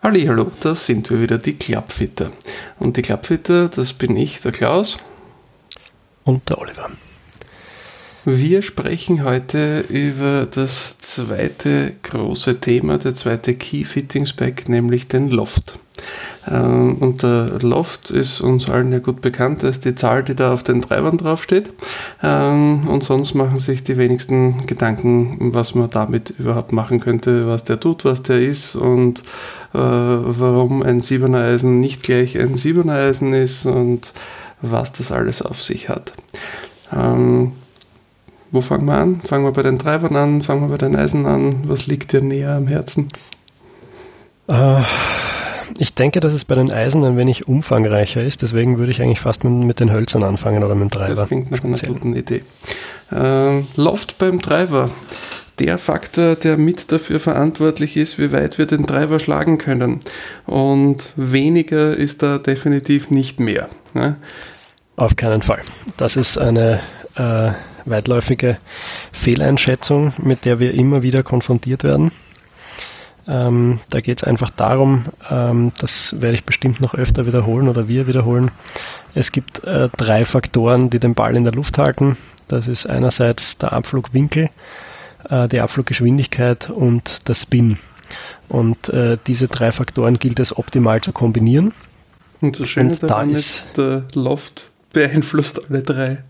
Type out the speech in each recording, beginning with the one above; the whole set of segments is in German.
Hallo, da sind wir wieder, die Klappfitter. Und die Klappfitter, das bin ich, der Klaus. Und der Oliver. Wir sprechen heute über das zweite große Thema, der zweite Key Fitting Spec, nämlich den Loft. Ähm, und der Loft ist uns allen ja gut bekannt, das ist die Zahl, die da auf den Treibern draufsteht. Ähm, und sonst machen sich die wenigsten Gedanken, was man damit überhaupt machen könnte, was der tut, was der ist und äh, warum ein 7er Eisen nicht gleich ein 7er Eisen ist und was das alles auf sich hat. Ähm, wo fangen wir an? Fangen wir bei den Treibern an? Fangen wir bei den Eisen an? Was liegt dir näher am Herzen? Äh, ich denke, dass es bei den Eisen ein wenig umfangreicher ist, deswegen würde ich eigentlich fast mit, mit den Hölzern anfangen oder mit dem Treiber. Das klingt nach einer guten Idee. Äh, Loft beim Treiber. Der Faktor, der mit dafür verantwortlich ist, wie weit wir den Treiber schlagen können. Und weniger ist da definitiv nicht mehr. Ne? Auf keinen Fall. Das ist eine äh, weitläufige Fehleinschätzung, mit der wir immer wieder konfrontiert werden. Ähm, da geht es einfach darum, ähm, das werde ich bestimmt noch öfter wiederholen oder wir wiederholen. Es gibt äh, drei Faktoren, die den Ball in der Luft halten. Das ist einerseits der Abflugwinkel, äh, die Abfluggeschwindigkeit und der Spin. Und äh, diese drei Faktoren gilt es optimal zu kombinieren. Und das Schöne und daran da ist, der Loft beeinflusst alle drei.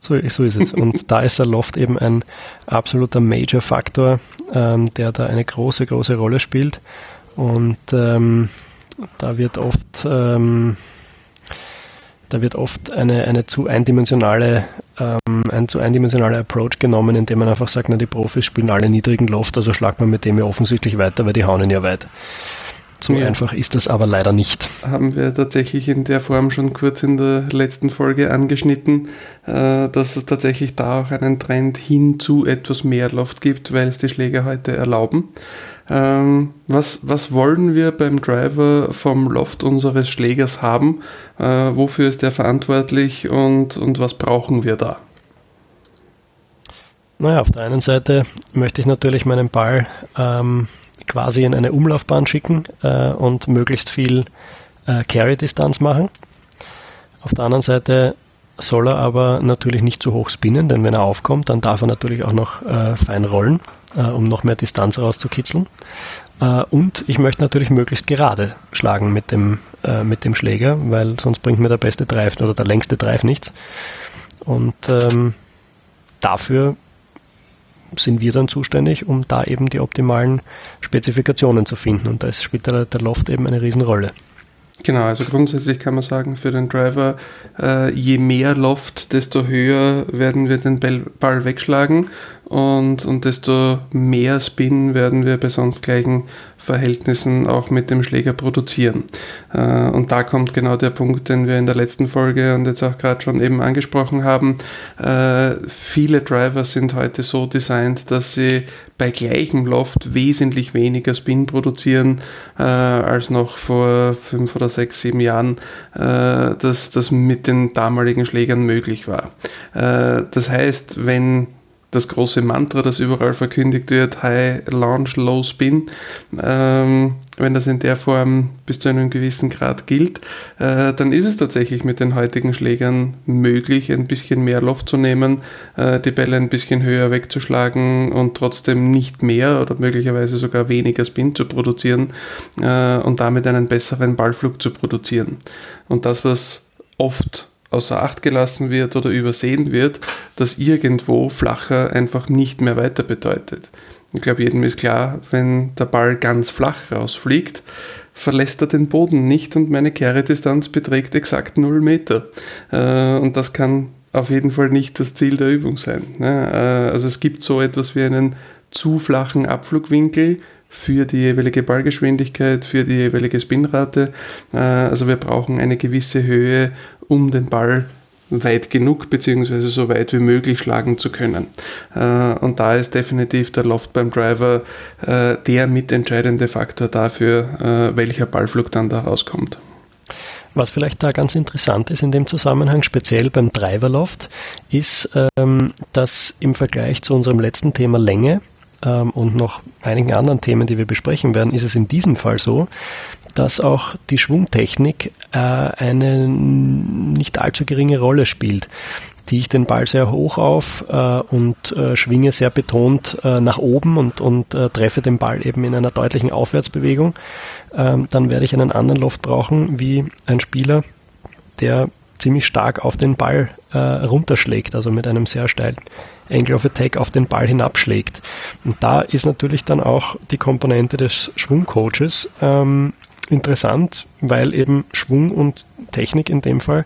So, so ist es. Und da ist der Loft eben ein absoluter Major-Faktor, ähm, der da eine große, große Rolle spielt. Und ähm, da wird oft, ähm, da wird oft eine, eine zu eindimensionale, ähm, ein zu eindimensionaler Approach genommen, indem man einfach sagt, na, die Profis spielen alle niedrigen Loft, also schlagt man mit dem ja offensichtlich weiter, weil die hauen ihn ja weit. So ja. einfach ist das aber leider nicht. Haben wir tatsächlich in der Form schon kurz in der letzten Folge angeschnitten, äh, dass es tatsächlich da auch einen Trend hin zu etwas mehr Loft gibt, weil es die Schläger heute erlauben. Ähm, was, was wollen wir beim Driver vom Loft unseres Schlägers haben? Äh, wofür ist er verantwortlich und, und was brauchen wir da? Naja, auf der einen Seite möchte ich natürlich meinen Ball ähm, quasi in eine Umlaufbahn schicken äh, und möglichst viel äh, Carry-Distanz machen. Auf der anderen Seite soll er aber natürlich nicht zu hoch spinnen, denn wenn er aufkommt, dann darf er natürlich auch noch äh, fein rollen, äh, um noch mehr Distanz rauszukitzeln. Äh, und ich möchte natürlich möglichst gerade schlagen mit dem, äh, mit dem Schläger, weil sonst bringt mir der beste Drive oder der längste Drive nichts. Und ähm, dafür sind wir dann zuständig, um da eben die optimalen Spezifikationen zu finden. Und da spielt der, der Loft eben eine Riesenrolle. Genau, also grundsätzlich kann man sagen, für den Driver, äh, je mehr Loft, desto höher werden wir den Ball wegschlagen und, und desto mehr Spin werden wir bei sonst gleichen Verhältnissen auch mit dem Schläger produzieren. Äh, und da kommt genau der Punkt, den wir in der letzten Folge und jetzt auch gerade schon eben angesprochen haben. Äh, viele Driver sind heute so designt, dass sie bei gleichem Loft wesentlich weniger Spin produzieren äh, als noch vor fünf oder sechs, sieben Jahren, dass das mit den damaligen Schlägern möglich war. das heißt, wenn das große Mantra, das überall verkündigt wird, High Launch, Low Spin, ähm, wenn das in der Form bis zu einem gewissen Grad gilt, äh, dann ist es tatsächlich mit den heutigen Schlägern möglich, ein bisschen mehr Loft zu nehmen, äh, die Bälle ein bisschen höher wegzuschlagen und trotzdem nicht mehr oder möglicherweise sogar weniger Spin zu produzieren äh, und damit einen besseren Ballflug zu produzieren. Und das, was oft außer Acht gelassen wird oder übersehen wird, dass irgendwo flacher einfach nicht mehr weiter bedeutet. Ich glaube, jedem ist klar, wenn der Ball ganz flach rausfliegt, verlässt er den Boden nicht und meine Kehredistanz beträgt exakt 0 Meter. Äh, und das kann auf jeden Fall nicht das Ziel der Übung sein. Ne? Äh, also es gibt so etwas wie einen zu flachen Abflugwinkel für die jeweilige Ballgeschwindigkeit, für die jeweilige Spinrate. Äh, also wir brauchen eine gewisse Höhe, um den Ball weit genug beziehungsweise so weit wie möglich schlagen zu können. Äh, und da ist definitiv der Loft beim Driver äh, der mitentscheidende Faktor dafür, welcher Ballflug dann da rauskommt. Was vielleicht da ganz interessant ist in dem Zusammenhang, speziell beim Driver Loft, ist, ähm, dass im Vergleich zu unserem letzten Thema Länge ähm, und noch einigen anderen Themen, die wir besprechen werden, ist es in diesem Fall so, dass auch die Schwungtechnik äh, eine nicht allzu geringe Rolle spielt. Ziehe ich den Ball sehr hoch auf äh, und äh, schwinge sehr betont äh, nach oben und, und äh, treffe den Ball eben in einer deutlichen Aufwärtsbewegung, ähm, dann werde ich einen anderen Loft brauchen wie ein Spieler, der ziemlich stark auf den Ball äh, runterschlägt, also mit einem sehr steilen Angle of Attack auf den Ball hinabschlägt. Und da ist natürlich dann auch die Komponente des Schwungcoaches ähm, interessant, weil eben Schwung und Technik in dem Fall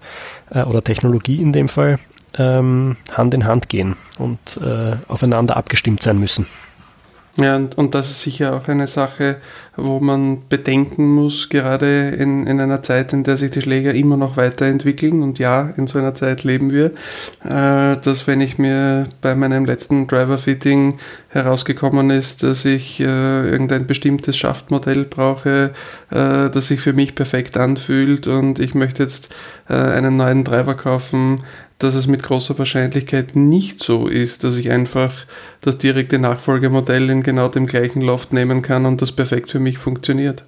äh, oder Technologie in dem Fall ähm, Hand in Hand gehen und äh, aufeinander abgestimmt sein müssen. Ja, und, und das ist sicher auch eine Sache, wo man bedenken muss, gerade in, in einer Zeit, in der sich die Schläger immer noch weiterentwickeln. Und ja, in so einer Zeit leben wir, äh, dass wenn ich mir bei meinem letzten Driver-Fitting herausgekommen ist, dass ich äh, irgendein bestimmtes Schaftmodell brauche, äh, das sich für mich perfekt anfühlt und ich möchte jetzt äh, einen neuen Driver kaufen, dass es mit großer Wahrscheinlichkeit nicht so ist, dass ich einfach das direkte Nachfolgemodell in genau dem gleichen Loft nehmen kann und das perfekt für mich funktioniert.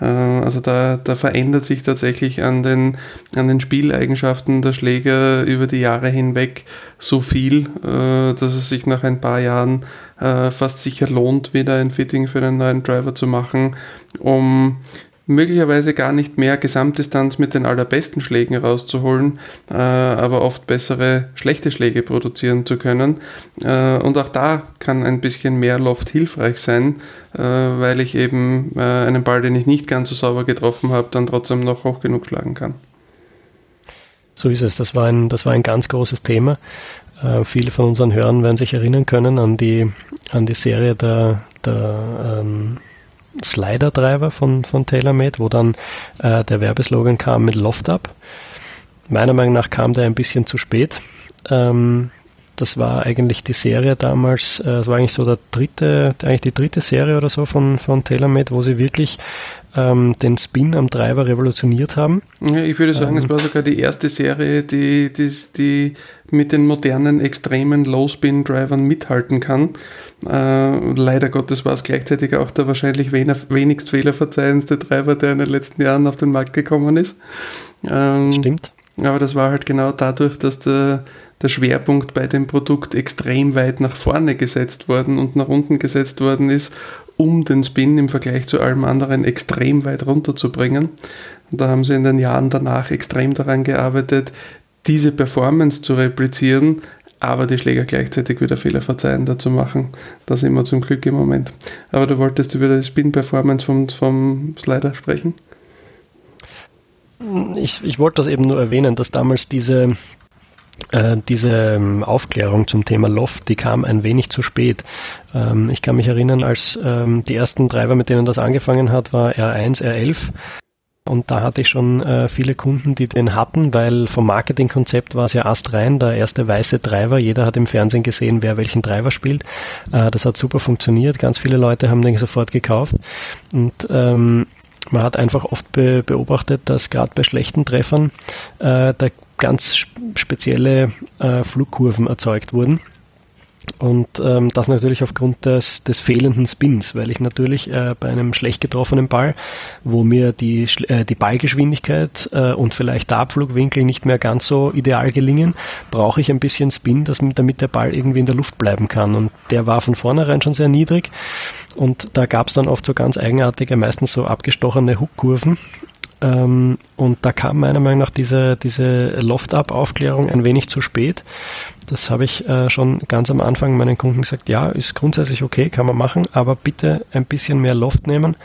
Äh, also da, da verändert sich tatsächlich an den, an den Spieleigenschaften der Schläger über die Jahre hinweg so viel, äh, dass es sich nach ein paar Jahren äh, fast sicher lohnt, wieder ein Fitting für einen neuen Driver zu machen, um möglicherweise gar nicht mehr Gesamtdistanz mit den allerbesten Schlägen rauszuholen, äh, aber oft bessere schlechte Schläge produzieren zu können. Äh, und auch da kann ein bisschen mehr Loft hilfreich sein, äh, weil ich eben äh, einen Ball, den ich nicht ganz so sauber getroffen habe, dann trotzdem noch hoch genug schlagen kann. So ist es. Das war ein, das war ein ganz großes Thema. Äh, viele von unseren Hörern werden sich erinnern können an die, an die Serie der, der ähm, Slider-Treiber von, von TaylorMade, wo dann äh, der Werbeslogan kam mit Loft Up. Meiner Meinung nach kam der ein bisschen zu spät. Ähm, das war eigentlich die Serie damals, äh, das war eigentlich so der dritte, eigentlich die dritte Serie oder so von, von TaylorMade, wo sie wirklich ähm, den Spin am Treiber revolutioniert haben. Ja, ich würde sagen, ähm, es war sogar die erste Serie, die, die, die mit den modernen, extremen Low-Spin-Drivern mithalten kann. Äh, leider Gottes war es gleichzeitig auch der wahrscheinlich wenigst fehlerverzeihendste Treiber, der in den letzten Jahren auf den Markt gekommen ist. Ähm, Stimmt. Aber das war halt genau dadurch, dass der, der Schwerpunkt bei dem Produkt extrem weit nach vorne gesetzt worden und nach unten gesetzt worden ist, um den Spin im Vergleich zu allem anderen extrem weit runterzubringen. Und da haben sie in den Jahren danach extrem daran gearbeitet, diese Performance zu replizieren, aber die Schläger gleichzeitig wieder fehlerverzeihender zu machen. Da sind wir zum Glück im Moment. Aber du wolltest über die Spin-Performance vom, vom Slider sprechen? Ich, ich wollte das eben nur erwähnen, dass damals diese, äh, diese ähm, Aufklärung zum Thema Loft, die kam ein wenig zu spät. Ähm, ich kann mich erinnern, als ähm, die ersten Treiber, mit denen das angefangen hat, war R1, R11. Und da hatte ich schon äh, viele Kunden, die den hatten, weil vom Marketingkonzept war es ja astrein, der erste weiße Treiber. Jeder hat im Fernsehen gesehen, wer welchen Treiber spielt. Äh, das hat super funktioniert. Ganz viele Leute haben den sofort gekauft. Und ähm, man hat einfach oft be beobachtet, dass gerade bei schlechten Treffern äh, da ganz spezielle äh, Flugkurven erzeugt wurden. Und ähm, das natürlich aufgrund des, des fehlenden Spins, weil ich natürlich äh, bei einem schlecht getroffenen Ball, wo mir die, äh, die Ballgeschwindigkeit äh, und vielleicht der Abflugwinkel nicht mehr ganz so ideal gelingen, brauche ich ein bisschen Spin, dass, damit der Ball irgendwie in der Luft bleiben kann. Und der war von vornherein schon sehr niedrig. Und da gab es dann oft so ganz eigenartige, meistens so abgestochene Hookkurven, ähm, und da kam meiner Meinung nach diese, diese Loft-Up-Aufklärung ein wenig zu spät. Das habe ich äh, schon ganz am Anfang meinen Kunden gesagt, ja, ist grundsätzlich okay, kann man machen, aber bitte ein bisschen mehr Loft nehmen.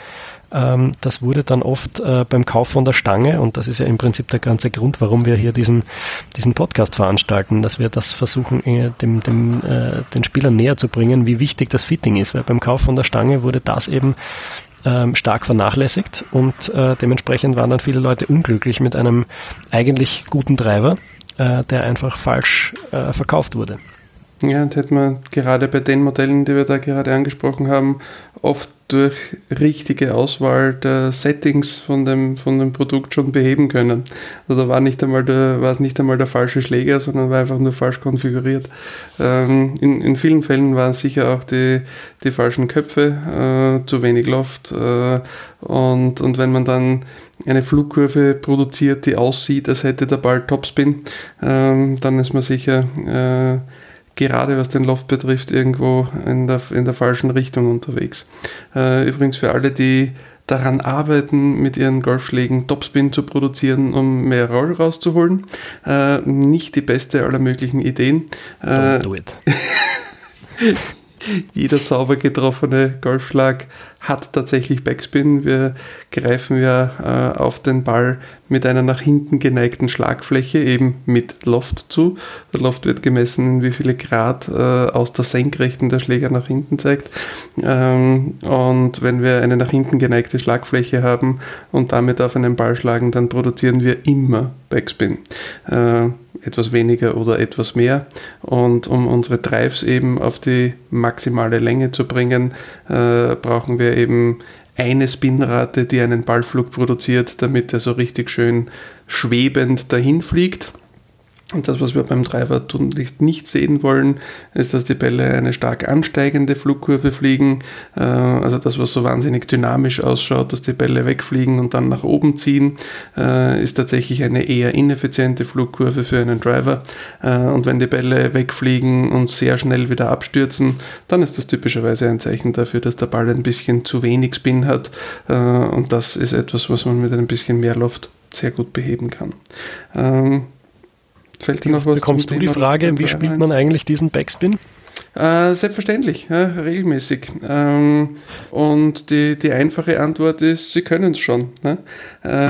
Ähm, das wurde dann oft äh, beim Kauf von der Stange, und das ist ja im Prinzip der ganze Grund, warum wir hier diesen, diesen Podcast veranstalten, dass wir das versuchen, äh, dem, dem, äh, den Spielern näher zu bringen, wie wichtig das Fitting ist, weil beim Kauf von der Stange wurde das eben ähm, stark vernachlässigt und äh, dementsprechend waren dann viele Leute unglücklich mit einem eigentlich guten Treiber, äh, der einfach falsch äh, verkauft wurde. Ja, und hätte man gerade bei den Modellen, die wir da gerade angesprochen haben, oft durch richtige Auswahl der Settings von dem, von dem Produkt schon beheben können. Also da war, nicht einmal der, war es nicht einmal der falsche Schläger, sondern war einfach nur falsch konfiguriert. Ähm, in, in vielen Fällen waren sicher auch die, die falschen Köpfe, äh, zu wenig Loft. Äh, und, und wenn man dann eine Flugkurve produziert, die aussieht, als hätte der Ball Topspin, ähm, dann ist man sicher äh, gerade was den Loft betrifft, irgendwo in der, in der falschen Richtung unterwegs. Äh, übrigens für alle, die daran arbeiten, mit ihren Golfschlägen Topspin zu produzieren, um mehr Roll rauszuholen. Äh, nicht die beste aller möglichen Ideen. Don't do it. jeder sauber getroffene Golfschlag hat tatsächlich Backspin. Wir greifen ja äh, auf den Ball mit einer nach hinten geneigten Schlagfläche, eben mit Loft zu. Der Loft wird gemessen, wie viele Grad äh, aus der Senkrechten der Schläger nach hinten zeigt. Ähm, und wenn wir eine nach hinten geneigte Schlagfläche haben und damit auf einen Ball schlagen, dann produzieren wir immer Backspin. Äh, etwas weniger oder etwas mehr. Und um unsere Drives eben auf die maximale Länge zu bringen, äh, brauchen wir eben eine Spinrate, die einen Ballflug produziert, damit er so richtig schön schwebend dahin fliegt. Und das, was wir beim Driver tunlichst nicht sehen wollen, ist, dass die Bälle eine stark ansteigende Flugkurve fliegen. Äh, also das, was so wahnsinnig dynamisch ausschaut, dass die Bälle wegfliegen und dann nach oben ziehen, äh, ist tatsächlich eine eher ineffiziente Flugkurve für einen Driver. Äh, und wenn die Bälle wegfliegen und sehr schnell wieder abstürzen, dann ist das typischerweise ein Zeichen dafür, dass der Ball ein bisschen zu wenig Spin hat. Und das ist etwas, was man mit ein bisschen mehr Loft sehr gut beheben kann. Fällt dir noch was Bekommst du die Frage, wie spielt man eigentlich diesen Backspin? Äh, selbstverständlich, ja, regelmäßig. Ähm, und die, die einfache Antwort ist, sie können es schon. Ne? Äh,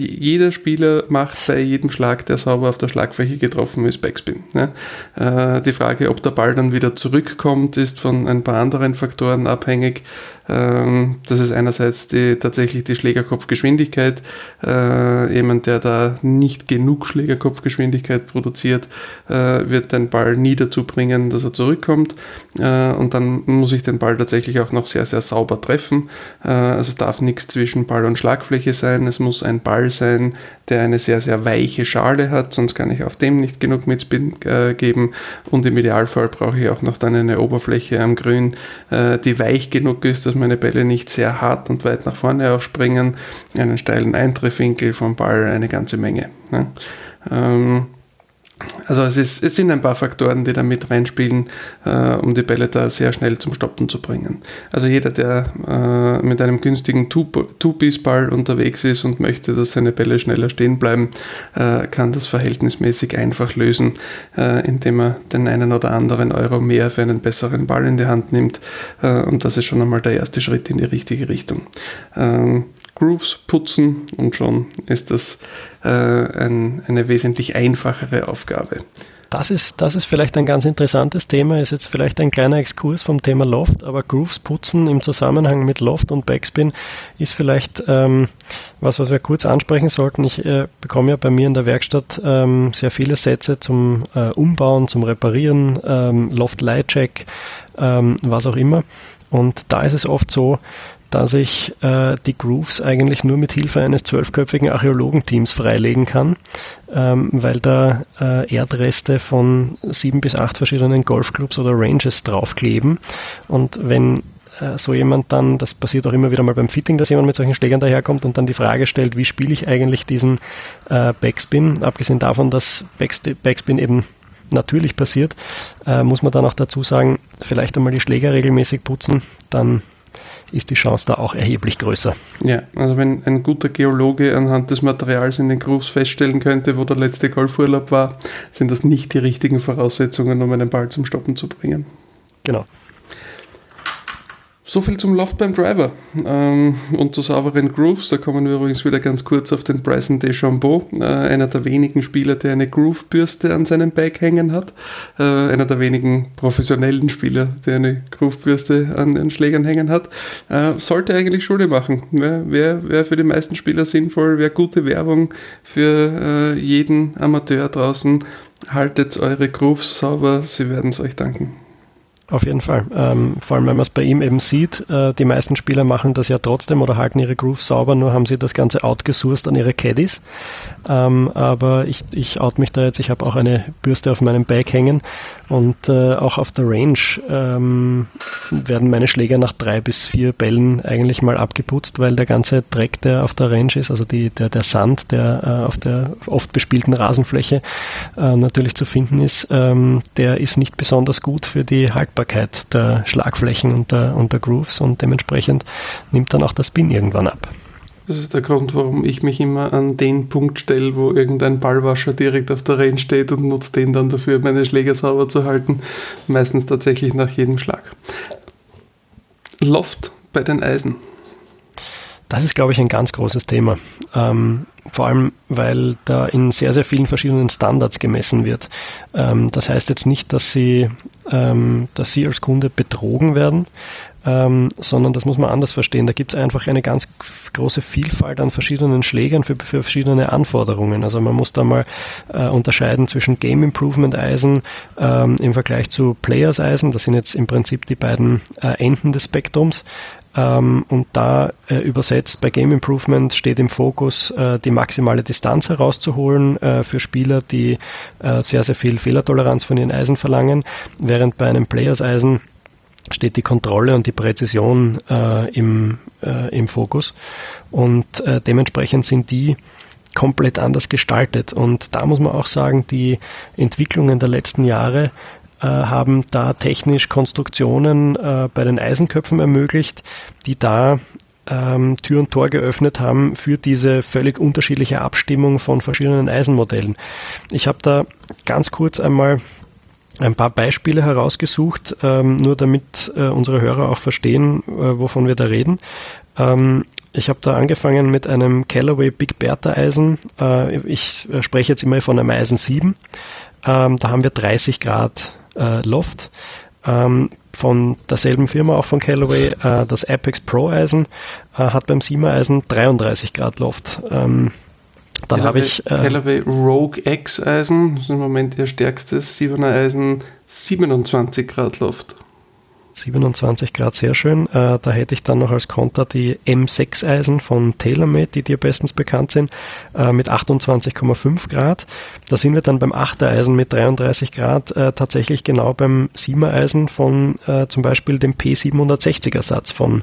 jeder Spieler macht bei jedem Schlag, der sauber auf der Schlagfläche getroffen ist, Backspin. Ne? Äh, die Frage, ob der Ball dann wieder zurückkommt, ist von ein paar anderen Faktoren abhängig. Ähm, das ist einerseits die, tatsächlich die Schlägerkopfgeschwindigkeit. Äh, jemand, der da nicht genug Schlägerkopfgeschwindigkeit produziert, äh, wird den Ball nie dazu bringen, dass er zurückkommt. Äh, und dann muss ich den Ball tatsächlich auch noch sehr, sehr sauber treffen. Äh, also es darf nichts zwischen Ball und Schlagfläche sein. Es muss ein Ball sein, der eine sehr, sehr weiche Schale hat, sonst kann ich auf dem nicht genug Mitspin äh, geben. Und im Idealfall brauche ich auch noch dann eine Oberfläche am Grün, äh, die weich genug ist, dass meine Bälle nicht sehr hart und weit nach vorne aufspringen, einen steilen Eintreffwinkel vom Ball, eine ganze Menge. Ne? Ähm, also es, ist, es sind ein paar Faktoren, die da mit reinspielen, äh, um die Bälle da sehr schnell zum Stoppen zu bringen. Also jeder, der äh, mit einem günstigen Two-Piece-Ball unterwegs ist und möchte, dass seine Bälle schneller stehen bleiben, äh, kann das verhältnismäßig einfach lösen, äh, indem er den einen oder anderen Euro mehr für einen besseren Ball in die Hand nimmt. Äh, und das ist schon einmal der erste Schritt in die richtige Richtung. Ähm, Grooves putzen und schon ist das äh, ein, eine wesentlich einfachere Aufgabe. Das ist, das ist vielleicht ein ganz interessantes Thema, ist jetzt vielleicht ein kleiner Exkurs vom Thema Loft, aber Grooves putzen im Zusammenhang mit Loft und Backspin ist vielleicht ähm, was, was wir kurz ansprechen sollten. Ich äh, bekomme ja bei mir in der Werkstatt ähm, sehr viele Sätze zum äh, Umbauen, zum Reparieren, ähm, Loft Light Check, ähm, was auch immer. Und da ist es oft so, dass ich äh, die Grooves eigentlich nur mit Hilfe eines zwölfköpfigen Archäologenteams freilegen kann, ähm, weil da äh, Erdreste von sieben bis acht verschiedenen Golfclubs oder Ranges draufkleben. Und wenn äh, so jemand dann, das passiert auch immer wieder mal beim Fitting, dass jemand mit solchen Schlägern daherkommt und dann die Frage stellt, wie spiele ich eigentlich diesen äh, Backspin, abgesehen davon, dass Backspin eben natürlich passiert, äh, muss man dann auch dazu sagen, vielleicht einmal die Schläger regelmäßig putzen, dann ist die Chance da auch erheblich größer. Ja, also wenn ein guter Geologe anhand des Materials in den Grooves feststellen könnte, wo der letzte Golfurlaub war, sind das nicht die richtigen Voraussetzungen, um einen Ball zum Stoppen zu bringen. Genau. So viel zum Loft beim Driver ähm, und zu sauberen Grooves. Da kommen wir übrigens wieder ganz kurz auf den Bryson DeChambeau, äh, einer der wenigen Spieler, der eine Groovebürste an seinem Bag hängen hat. Äh, einer der wenigen professionellen Spieler, der eine Groovebürste an den Schlägern hängen hat. Äh, sollte eigentlich Schule machen. Wäre wär für die meisten Spieler sinnvoll, wäre gute Werbung für äh, jeden Amateur draußen. Haltet eure Grooves sauber, sie werden es euch danken. Auf jeden Fall. Ähm, vor allem, wenn man es bei ihm eben sieht, äh, die meisten Spieler machen das ja trotzdem oder halten ihre Grooves sauber, nur haben sie das Ganze outgesourced an ihre Caddies. Ähm, aber ich, ich out mich da jetzt, ich habe auch eine Bürste auf meinem Bag hängen und äh, auch auf der Range ähm, werden meine Schläger nach drei bis vier Bällen eigentlich mal abgeputzt, weil der ganze Dreck, der auf der Range ist, also die, der, der Sand, der äh, auf der oft bespielten Rasenfläche äh, natürlich zu finden ist, ähm, der ist nicht besonders gut für die Haltbarkeit der Schlagflächen und der, und der Grooves und dementsprechend nimmt dann auch der Spin irgendwann ab. Das ist der Grund, warum ich mich immer an den Punkt stelle, wo irgendein Ballwascher direkt auf der Range steht und nutze den dann dafür, meine Schläger sauber zu halten. Meistens tatsächlich nach jedem Schlag. Loft bei den Eisen. Das ist, glaube ich, ein ganz großes Thema. Ähm, vor allem, weil da in sehr, sehr vielen verschiedenen Standards gemessen wird. Ähm, das heißt jetzt nicht, dass Sie, ähm, dass Sie als Kunde betrogen werden, ähm, sondern das muss man anders verstehen. Da gibt es einfach eine ganz große Vielfalt an verschiedenen Schlägern für, für verschiedene Anforderungen. Also man muss da mal äh, unterscheiden zwischen Game Improvement Eisen ähm, im Vergleich zu Players Eisen. Das sind jetzt im Prinzip die beiden äh, Enden des Spektrums. Ähm, und da äh, übersetzt bei Game Improvement steht im Fokus, äh, die maximale Distanz herauszuholen äh, für Spieler, die äh, sehr, sehr viel Fehlertoleranz von ihren Eisen verlangen, während bei einem Players Eisen steht die Kontrolle und die Präzision äh, im, äh, im Fokus. Und dementsprechend sind die komplett anders gestaltet. Und da muss man auch sagen, die Entwicklungen der letzten Jahre äh, haben da technisch Konstruktionen äh, bei den Eisenköpfen ermöglicht, die da ähm, Tür und Tor geöffnet haben für diese völlig unterschiedliche Abstimmung von verschiedenen Eisenmodellen. Ich habe da ganz kurz einmal ein paar Beispiele herausgesucht, ähm, nur damit äh, unsere Hörer auch verstehen, äh, wovon wir da reden. Ähm, ich habe da angefangen mit einem Callaway Big Bertha Eisen. Äh, ich äh, spreche jetzt immer von einem Eisen 7. Ähm, da haben wir 30 Grad äh, Loft. Ähm, von derselben Firma, auch von Callaway, äh, das Apex Pro Eisen äh, hat beim Siemer Eisen 33 Grad Loft. Ähm, dann habe ich. Äh, Callaway Rogue X Eisen, das ist im Moment ihr stärkstes 7er Eisen, 27 Grad Loft. 27 Grad, sehr schön. Äh, da hätte ich dann noch als Konter die M6 Eisen von TaylorMade, die dir bestens bekannt sind, äh, mit 28,5 Grad. Da sind wir dann beim 8er Eisen mit 33 Grad äh, tatsächlich genau beim 7er Eisen von äh, zum Beispiel dem P760er Satz von,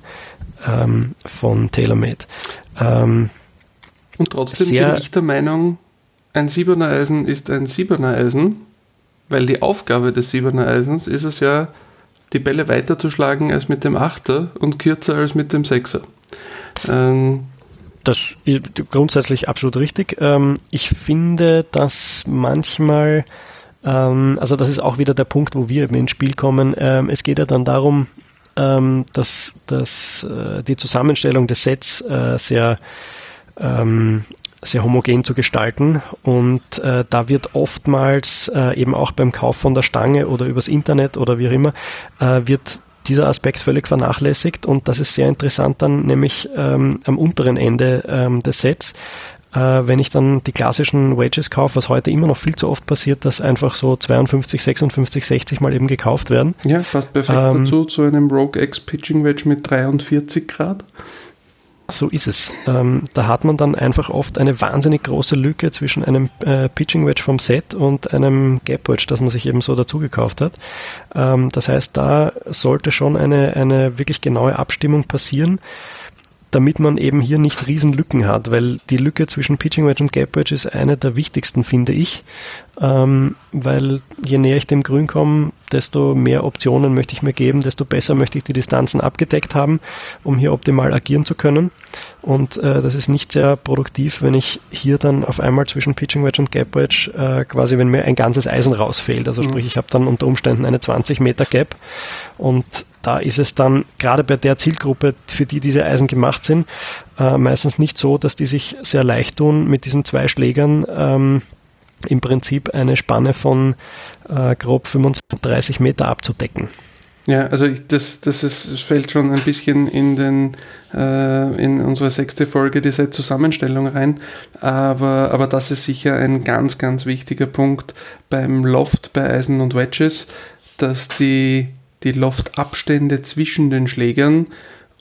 ähm, von TaylorMade. Ähm, Und trotzdem bin ich der Meinung, ein 7er Eisen ist ein 7er Eisen, weil die Aufgabe des 7er Eisens ist es ja, die Bälle weiter zu schlagen als mit dem Achter und kürzer als mit dem Sechser. Ähm, das ist grundsätzlich absolut richtig. Ähm, ich finde, dass manchmal, ähm, also das ist auch wieder der Punkt, wo wir eben ins Spiel kommen. Ähm, es geht ja dann darum, dass, dass äh, die Zusammenstellung des Sets äh, sehr sehr homogen zu gestalten. Und äh, da wird oftmals äh, eben auch beim Kauf von der Stange oder übers Internet oder wie auch immer, äh, wird dieser Aspekt völlig vernachlässigt und das ist sehr interessant dann nämlich ähm, am unteren Ende ähm, des Sets, äh, wenn ich dann die klassischen Wedges kaufe, was heute immer noch viel zu oft passiert, dass einfach so 52, 56, 60 mal eben gekauft werden. Ja, passt perfekt ähm, dazu, zu einem Rogue X Pitching Wedge mit 43 Grad. So ist es. Ähm, da hat man dann einfach oft eine wahnsinnig große Lücke zwischen einem äh, Pitching Wedge vom Set und einem Gap Wedge, das man sich eben so dazu gekauft hat. Ähm, das heißt, da sollte schon eine, eine wirklich genaue Abstimmung passieren damit man eben hier nicht Riesenlücken hat, weil die Lücke zwischen Pitching Wedge und Gap Wedge ist eine der wichtigsten, finde ich, ähm, weil je näher ich dem Grün komme, desto mehr Optionen möchte ich mir geben, desto besser möchte ich die Distanzen abgedeckt haben, um hier optimal agieren zu können. Und äh, das ist nicht sehr produktiv, wenn ich hier dann auf einmal zwischen Pitching Wedge und Gap Wedge äh, quasi, wenn mir ein ganzes Eisen rausfehlt. Also mhm. sprich, ich habe dann unter Umständen eine 20 Meter Gap und da ist es dann gerade bei der Zielgruppe, für die diese Eisen gemacht sind, äh, meistens nicht so, dass die sich sehr leicht tun, mit diesen zwei Schlägern ähm, im Prinzip eine Spanne von äh, grob 35 Meter abzudecken. Ja, also ich, das, das, ist, fällt schon ein bisschen in, den, äh, in unsere sechste Folge, diese Zusammenstellung rein. Aber, aber das ist sicher ein ganz, ganz wichtiger Punkt beim Loft bei Eisen und Wedges, dass die die Loftabstände zwischen den Schlägern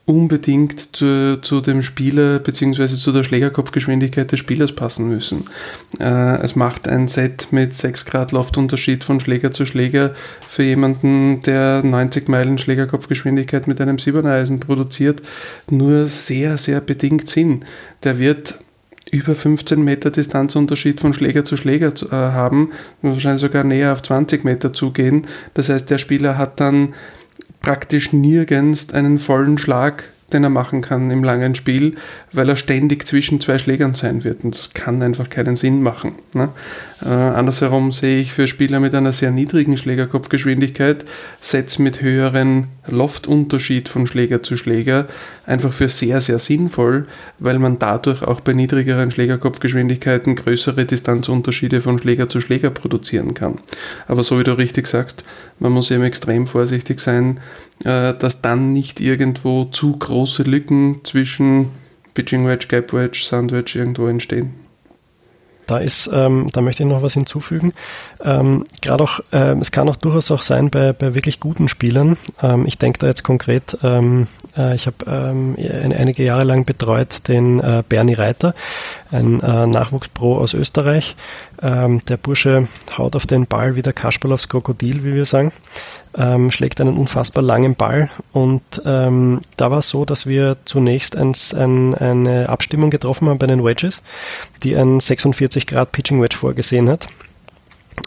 unbedingt zu, zu dem Spieler bzw. zu der Schlägerkopfgeschwindigkeit des Spielers passen müssen. Äh, es macht ein Set mit 6 Grad Loftunterschied von Schläger zu Schläger für jemanden, der 90 Meilen Schlägerkopfgeschwindigkeit mit einem 7er Eisen produziert, nur sehr, sehr bedingt Sinn. Der wird über 15 Meter Distanzunterschied von Schläger zu Schläger äh, haben, wahrscheinlich sogar näher auf 20 Meter zugehen. Das heißt, der Spieler hat dann praktisch nirgends einen vollen Schlag den er machen kann im langen Spiel, weil er ständig zwischen zwei Schlägern sein wird. Und das kann einfach keinen Sinn machen. Ne? Äh, andersherum sehe ich für Spieler mit einer sehr niedrigen Schlägerkopfgeschwindigkeit Sets mit höheren Loftunterschied von Schläger zu Schläger einfach für sehr, sehr sinnvoll, weil man dadurch auch bei niedrigeren Schlägerkopfgeschwindigkeiten größere Distanzunterschiede von Schläger zu Schläger produzieren kann. Aber so wie du richtig sagst, man muss eben extrem vorsichtig sein, äh, dass dann nicht irgendwo zu große Lücken zwischen Pitching Wedge, Gap Wedge, Sand Wedge irgendwo entstehen. Da ist, ähm, da möchte ich noch was hinzufügen. Ähm, Gerade auch, äh, es kann auch durchaus auch sein bei, bei wirklich guten Spielern. Ähm, ich denke da jetzt konkret, ähm, äh, ich habe ähm, einige Jahre lang betreut den äh, Bernie Reiter, ein äh, Nachwuchspro aus Österreich. Ähm, der Bursche haut auf den Ball wie der Kasperl aufs Krokodil, wie wir sagen ähm, schlägt einen unfassbar langen Ball. Und ähm, da war es so, dass wir zunächst ein, ein, eine Abstimmung getroffen haben bei den Wedges, die ein 46 Grad Pitching Wedge vorgesehen hat.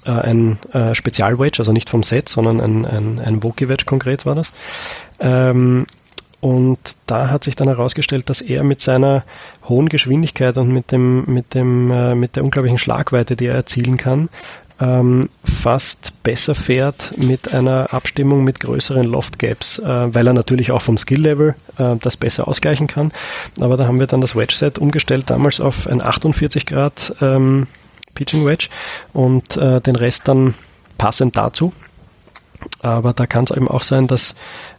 Äh, ein äh, Spezial-Wedge, also nicht vom Set, sondern ein, ein, ein Woki-Wedge konkret war das. Und da hat sich dann herausgestellt, dass er mit seiner hohen Geschwindigkeit und mit, dem, mit, dem, äh, mit der unglaublichen Schlagweite, die er erzielen kann, ähm, fast besser fährt mit einer Abstimmung mit größeren Loft Gaps, äh, weil er natürlich auch vom Skill Level äh, das besser ausgleichen kann. Aber da haben wir dann das Wedge Set umgestellt, damals auf ein 48 Grad ähm, Pitching Wedge und äh, den Rest dann passend dazu. Aber da kann es eben auch sein, dass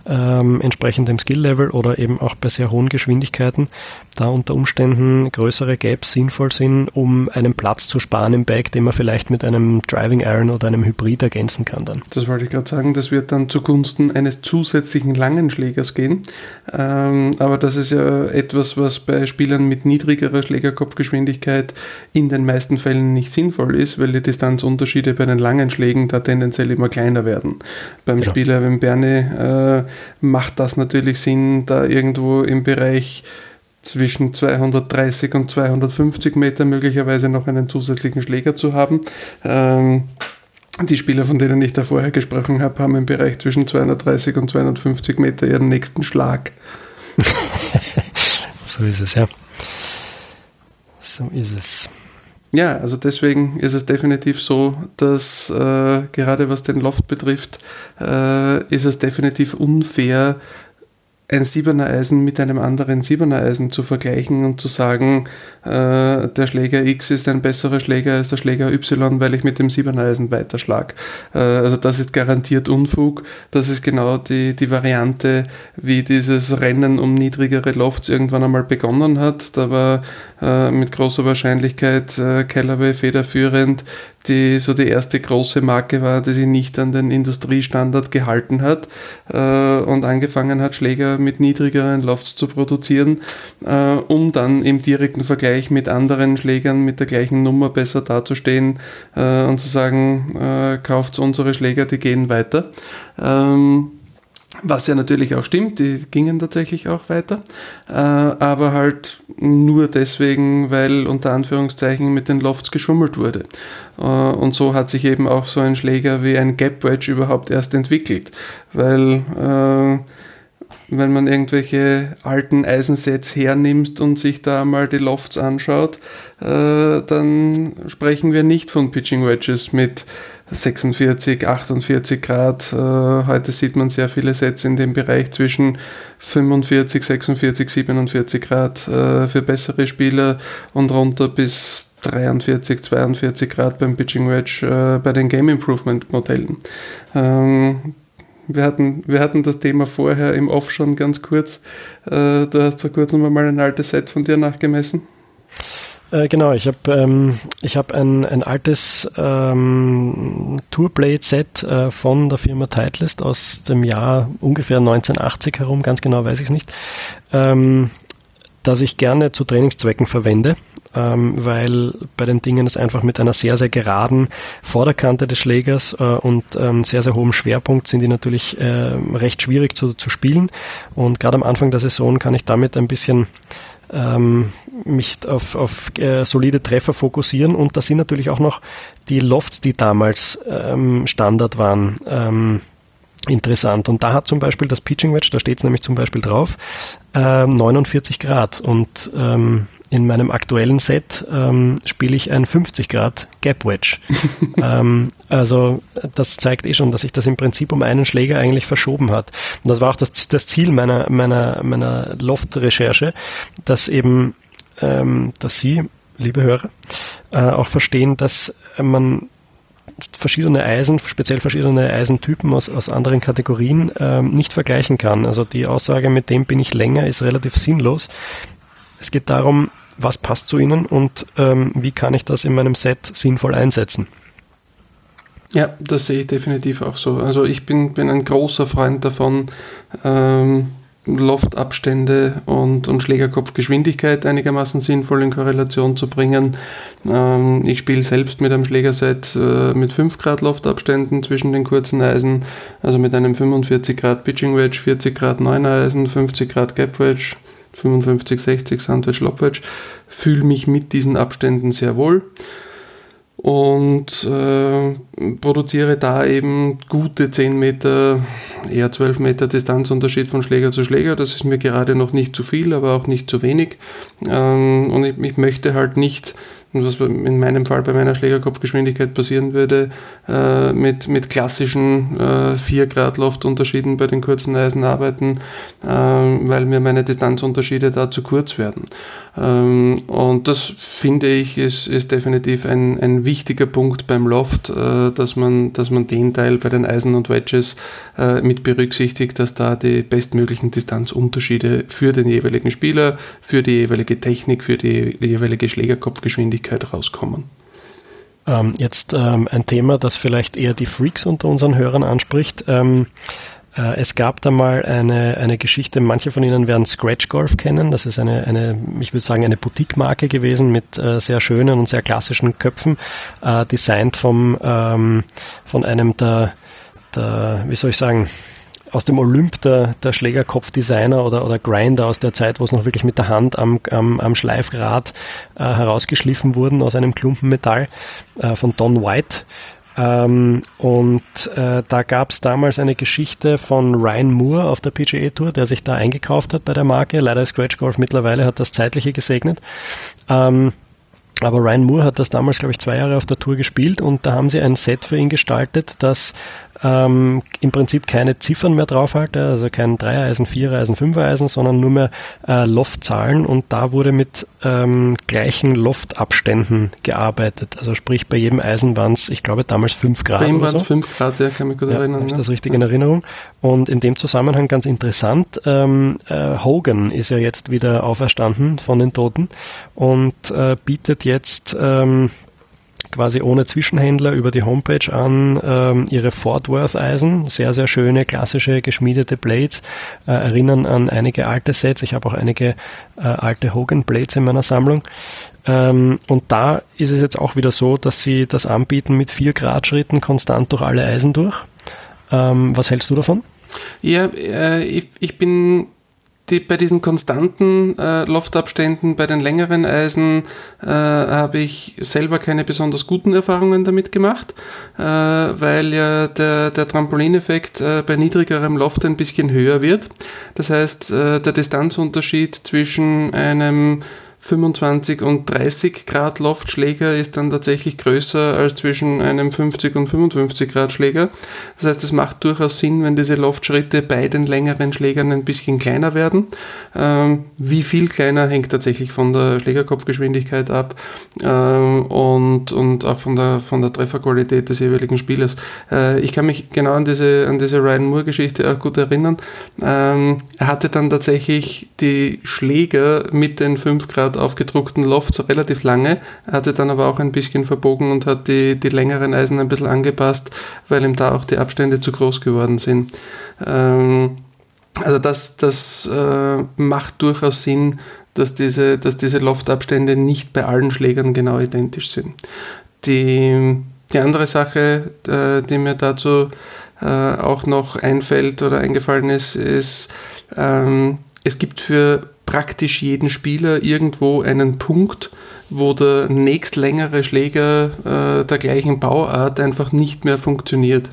ähm, entsprechend dem Skill-Level oder eben auch bei sehr hohen Geschwindigkeiten da unter Umständen größere Gaps sinnvoll sind, um einen Platz zu sparen im Bag, den man vielleicht mit einem Driving Iron oder einem Hybrid ergänzen kann dann. Das wollte ich gerade sagen, das wird dann zugunsten eines zusätzlichen langen Schlägers gehen. Ähm, aber das ist ja etwas, was bei Spielern mit niedrigerer Schlägerkopfgeschwindigkeit in den meisten Fällen nicht sinnvoll ist, weil die Distanzunterschiede bei den langen Schlägen da tendenziell immer kleiner werden. Beim ja. Spieler, wenn Bernie äh, macht das natürlich Sinn, da irgendwo im Bereich zwischen 230 und 250 Meter möglicherweise noch einen zusätzlichen Schläger zu haben. Ähm, die Spieler, von denen ich da vorher gesprochen habe, haben im Bereich zwischen 230 und 250 Meter ihren nächsten Schlag. so ist es, ja. So ist es. Ja, also deswegen ist es definitiv so, dass äh, gerade was den Loft betrifft, äh, ist es definitiv unfair, ein Siebener Eisen mit einem anderen Siebener Eisen zu vergleichen und zu sagen, äh, der Schläger X ist ein besserer Schläger als der Schläger Y, weil ich mit dem Siebener Eisen weiterschlag. Äh, also das ist garantiert Unfug. Das ist genau die, die Variante, wie dieses Rennen um niedrigere Lofts irgendwann einmal begonnen hat. Da war äh, mit großer Wahrscheinlichkeit äh, Callaway federführend, die so die erste große Marke war, die sich nicht an den Industriestandard gehalten hat äh, und angefangen hat, Schläger mit niedrigeren Lofts zu produzieren, äh, um dann im direkten Vergleich mit anderen Schlägern mit der gleichen Nummer besser dazustehen äh, und zu sagen, äh, kauft unsere Schläger, die gehen weiter. Ähm, was ja natürlich auch stimmt, die gingen tatsächlich auch weiter, äh, aber halt nur deswegen, weil unter Anführungszeichen mit den Lofts geschummelt wurde. Äh, und so hat sich eben auch so ein Schläger wie ein Gap Wedge überhaupt erst entwickelt, weil äh, wenn man irgendwelche alten Eisensets hernimmt und sich da mal die Lofts anschaut, äh, dann sprechen wir nicht von Pitching Wedges mit 46, 48 Grad. Äh, heute sieht man sehr viele Sets in dem Bereich zwischen 45, 46, 47 Grad äh, für bessere Spieler und runter bis 43, 42 Grad beim Pitching Wedge äh, bei den Game Improvement Modellen. Ähm, wir hatten, wir hatten das Thema vorher im Off schon ganz kurz. Du hast vor kurzem mal ein altes Set von dir nachgemessen. Äh, genau, ich habe ähm, hab ein, ein altes ähm, Tourblade-Set äh, von der Firma Titleist aus dem Jahr ungefähr 1980 herum, ganz genau weiß ich es nicht, ähm, das ich gerne zu Trainingszwecken verwende ähm, weil bei den Dingen es einfach mit einer sehr, sehr geraden Vorderkante des Schlägers äh, und ähm, sehr, sehr hohem Schwerpunkt sind die natürlich äh, recht schwierig zu, zu spielen. Und gerade am Anfang der Saison kann ich damit ein bisschen ähm, mich auf, auf äh, solide Treffer fokussieren. Und da sind natürlich auch noch die Lofts, die damals ähm, Standard waren. Ähm, interessant. Und da hat zum Beispiel das Pitching Wedge, da steht es nämlich zum Beispiel drauf, äh, 49 Grad. Und ähm, in meinem aktuellen Set ähm, spiele ich ein 50 Grad Gap Wedge. ähm, also das zeigt eh schon, dass sich das im Prinzip um einen Schläger eigentlich verschoben hat. Und das war auch das, das Ziel meiner, meiner, meiner Loft-Recherche, dass eben, ähm, dass Sie, liebe Hörer, äh, auch verstehen, dass man verschiedene Eisen, speziell verschiedene Eisentypen aus, aus anderen Kategorien ähm, nicht vergleichen kann. Also die Aussage, mit dem bin ich länger, ist relativ sinnlos. Es geht darum, was passt zu ihnen und ähm, wie kann ich das in meinem Set sinnvoll einsetzen. Ja, das sehe ich definitiv auch so. Also ich bin, bin ein großer Freund davon, ähm, Loftabstände und, und Schlägerkopfgeschwindigkeit einigermaßen sinnvoll in Korrelation zu bringen. Ähm, ich spiele selbst mit einem Schlägerset äh, mit 5 Grad Loftabständen zwischen den kurzen Eisen, also mit einem 45 Grad Pitching Wedge, 40 Grad 9 Eisen, 50 Grad Gap Wedge, 55, 60, Sandwich, Lobwedge, fühle mich mit diesen Abständen sehr wohl und äh, produziere da eben gute 10 Meter, eher 12 Meter Distanzunterschied von Schläger zu Schläger. Das ist mir gerade noch nicht zu viel, aber auch nicht zu wenig. Ähm, und ich, ich möchte halt nicht und was in meinem Fall bei meiner Schlägerkopfgeschwindigkeit passieren würde, äh, mit, mit klassischen äh, 4 Grad Loftunterschieden bei den kurzen Eisen arbeiten, äh, weil mir meine Distanzunterschiede da zu kurz werden. Ähm, und das finde ich ist, ist definitiv ein, ein wichtiger Punkt beim Loft, äh, dass, man, dass man den Teil bei den Eisen und Wedges äh, mit berücksichtigt, dass da die bestmöglichen Distanzunterschiede für den jeweiligen Spieler, für die jeweilige Technik, für die, die jeweilige Schlägerkopfgeschwindigkeit Geschwindigkeit rauskommen. Ähm, jetzt ähm, ein Thema, das vielleicht eher die Freaks unter unseren Hörern anspricht. Ähm, äh, es gab da mal eine, eine Geschichte, manche von Ihnen werden Scratch Golf kennen. Das ist eine, eine ich würde sagen, eine Boutique-Marke gewesen mit äh, sehr schönen und sehr klassischen Köpfen, äh, designt vom, ähm, von einem der, der, wie soll ich sagen, aus dem Olymp der, der Schlägerkopfdesigner oder, oder Grinder aus der Zeit, wo es noch wirklich mit der Hand am, am, am Schleifrad äh, herausgeschliffen wurden aus einem Klumpen Metall äh, von Don White. Ähm, und äh, da gab es damals eine Geschichte von Ryan Moore auf der PGA Tour, der sich da eingekauft hat bei der Marke. Leider ist Scratch Golf mittlerweile hat das Zeitliche gesegnet. Ähm, aber Ryan Moore hat das damals, glaube ich, zwei Jahre auf der Tour gespielt und da haben sie ein Set für ihn gestaltet, das ähm, im Prinzip keine Ziffern mehr drauf halte, also kein Dreieisen, Viereisen, Fünfereisen, sondern nur mehr äh, Loftzahlen und da wurde mit ähm, gleichen Loftabständen gearbeitet. Also sprich bei jedem Eisen waren es, ich glaube damals 5 Grad. Bei ihm waren es 5 Grad, ja, kann mich gut ja, erinnern. Habe ich das richtig in Erinnerung. Und in dem Zusammenhang ganz interessant, ähm, äh, Hogan ist ja jetzt wieder auferstanden von den Toten und äh, bietet jetzt ähm, quasi ohne Zwischenhändler über die Homepage an ähm, ihre Fort Worth Eisen, sehr, sehr schöne, klassische, geschmiedete Blades, äh, erinnern an einige alte Sets. Ich habe auch einige äh, alte Hogan Blades in meiner Sammlung. Ähm, und da ist es jetzt auch wieder so, dass sie das anbieten mit 4 Grad Schritten konstant durch alle Eisen durch. Ähm, was hältst du davon? Ja, äh, ich, ich bin die, bei diesen konstanten äh, Loftabständen, bei den längeren Eisen äh, habe ich selber keine besonders guten Erfahrungen damit gemacht, äh, weil ja der, der Trampolineffekt äh, bei niedrigerem Loft ein bisschen höher wird. Das heißt, äh, der Distanzunterschied zwischen einem 25 und 30 Grad Loftschläger ist dann tatsächlich größer als zwischen einem 50 und 55 Grad Schläger. Das heißt, es macht durchaus Sinn, wenn diese Loftschritte bei den längeren Schlägern ein bisschen kleiner werden. Ähm, wie viel kleiner hängt tatsächlich von der Schlägerkopfgeschwindigkeit ab ähm, und, und auch von der, von der Trefferqualität des jeweiligen Spielers. Äh, ich kann mich genau an diese, an diese Ryan Moore Geschichte auch gut erinnern. Ähm, er hatte dann tatsächlich die Schläger mit den 5 Grad Grad aufgedruckten Loft so relativ lange, hat sie dann aber auch ein bisschen verbogen und hat die, die längeren Eisen ein bisschen angepasst, weil ihm da auch die Abstände zu groß geworden sind. Ähm, also das, das äh, macht durchaus Sinn, dass diese, dass diese Loftabstände nicht bei allen Schlägern genau identisch sind. Die, die andere Sache, äh, die mir dazu äh, auch noch einfällt oder eingefallen ist, ist, ähm, es gibt für praktisch jeden Spieler irgendwo einen Punkt, wo der nächstlängere Schläger äh, der gleichen Bauart einfach nicht mehr funktioniert.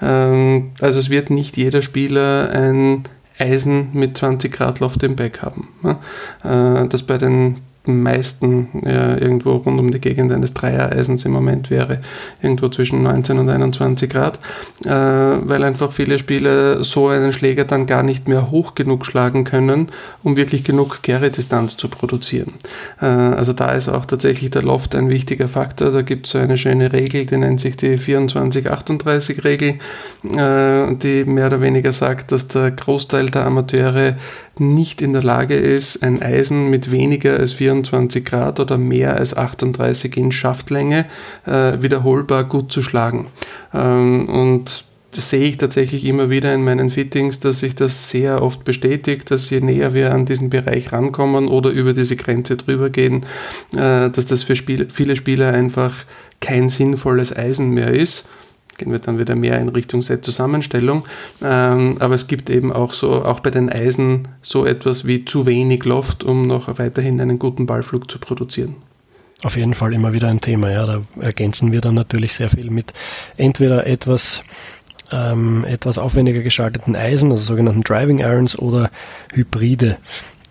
Ähm, also es wird nicht jeder Spieler ein Eisen mit 20 Grad Loft im Back haben. Ja? Äh, das bei den meisten ja, irgendwo rund um die Gegend eines Dreiereisens im Moment wäre, irgendwo zwischen 19 und 21 Grad, äh, weil einfach viele Spieler so einen Schläger dann gar nicht mehr hoch genug schlagen können, um wirklich genug Carry-Distanz zu produzieren. Äh, also da ist auch tatsächlich der Loft ein wichtiger Faktor. Da gibt es so eine schöne Regel, die nennt sich die 24-38-Regel, äh, die mehr oder weniger sagt, dass der Großteil der Amateure nicht in der Lage ist, ein Eisen mit weniger als 24 Grad oder mehr als 38 Inch Schaftlänge äh, wiederholbar gut zu schlagen. Ähm, und das sehe ich tatsächlich immer wieder in meinen Fittings, dass sich das sehr oft bestätigt, dass je näher wir an diesen Bereich rankommen oder über diese Grenze drüber gehen, äh, dass das für viele Spieler einfach kein sinnvolles Eisen mehr ist gehen wir dann wieder mehr in Richtung Set-Zusammenstellung. Ähm, aber es gibt eben auch so, auch bei den Eisen, so etwas wie zu wenig Loft, um noch weiterhin einen guten Ballflug zu produzieren. Auf jeden Fall immer wieder ein Thema, ja. Da ergänzen wir dann natürlich sehr viel mit entweder etwas ähm, etwas aufwendiger geschalteten Eisen, also sogenannten Driving Irons oder Hybride,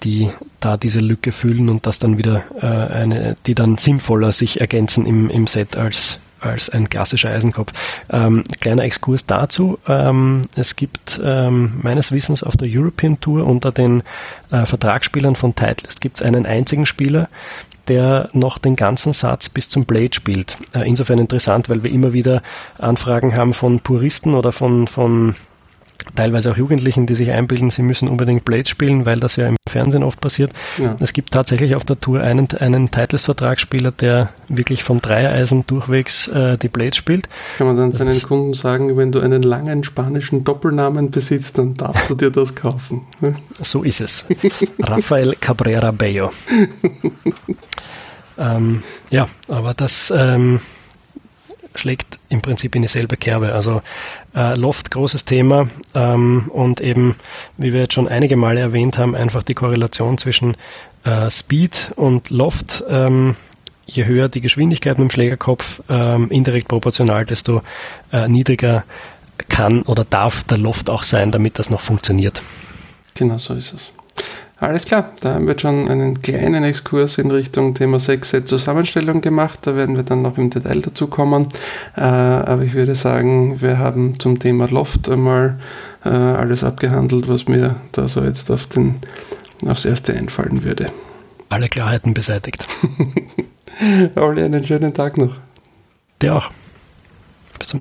die da diese Lücke füllen und das dann wieder äh, eine, die dann sinnvoller sich ergänzen im, im Set als als ein klassischer Eisenkopf. Ähm, kleiner Exkurs dazu. Ähm, es gibt ähm, meines Wissens auf der European Tour unter den äh, Vertragsspielern von Titleist gibt es einen einzigen Spieler, der noch den ganzen Satz bis zum Blade spielt. Äh, insofern interessant, weil wir immer wieder Anfragen haben von Puristen oder von, von teilweise auch Jugendlichen, die sich einbilden, sie müssen unbedingt Blades spielen, weil das ja im Fernsehen oft passiert. Ja. Es gibt tatsächlich auf der Tour einen, einen Titles-Vertragsspieler, der wirklich vom Dreiereisen durchwegs äh, die Blades spielt. Kann man dann seinen das Kunden sagen, wenn du einen langen spanischen Doppelnamen besitzt, dann darfst du dir das kaufen. So ist es. Rafael Cabrera Bello. ähm, ja, aber das ähm, schlägt im Prinzip in dieselbe Kerbe. Also äh, Loft, großes Thema ähm, und eben, wie wir jetzt schon einige Male erwähnt haben, einfach die Korrelation zwischen äh, Speed und Loft. Ähm, je höher die Geschwindigkeit mit dem Schlägerkopf, ähm, indirekt proportional, desto äh, niedriger kann oder darf der Loft auch sein, damit das noch funktioniert. Genau so ist es. Alles klar, da haben wir schon einen kleinen Exkurs in Richtung Thema 6 Set Zusammenstellung gemacht. Da werden wir dann noch im Detail dazu kommen. Äh, aber ich würde sagen, wir haben zum Thema Loft einmal äh, alles abgehandelt, was mir da so jetzt auf den, aufs Erste einfallen würde. Alle Klarheiten beseitigt. Olli, einen schönen Tag noch. Dir auch.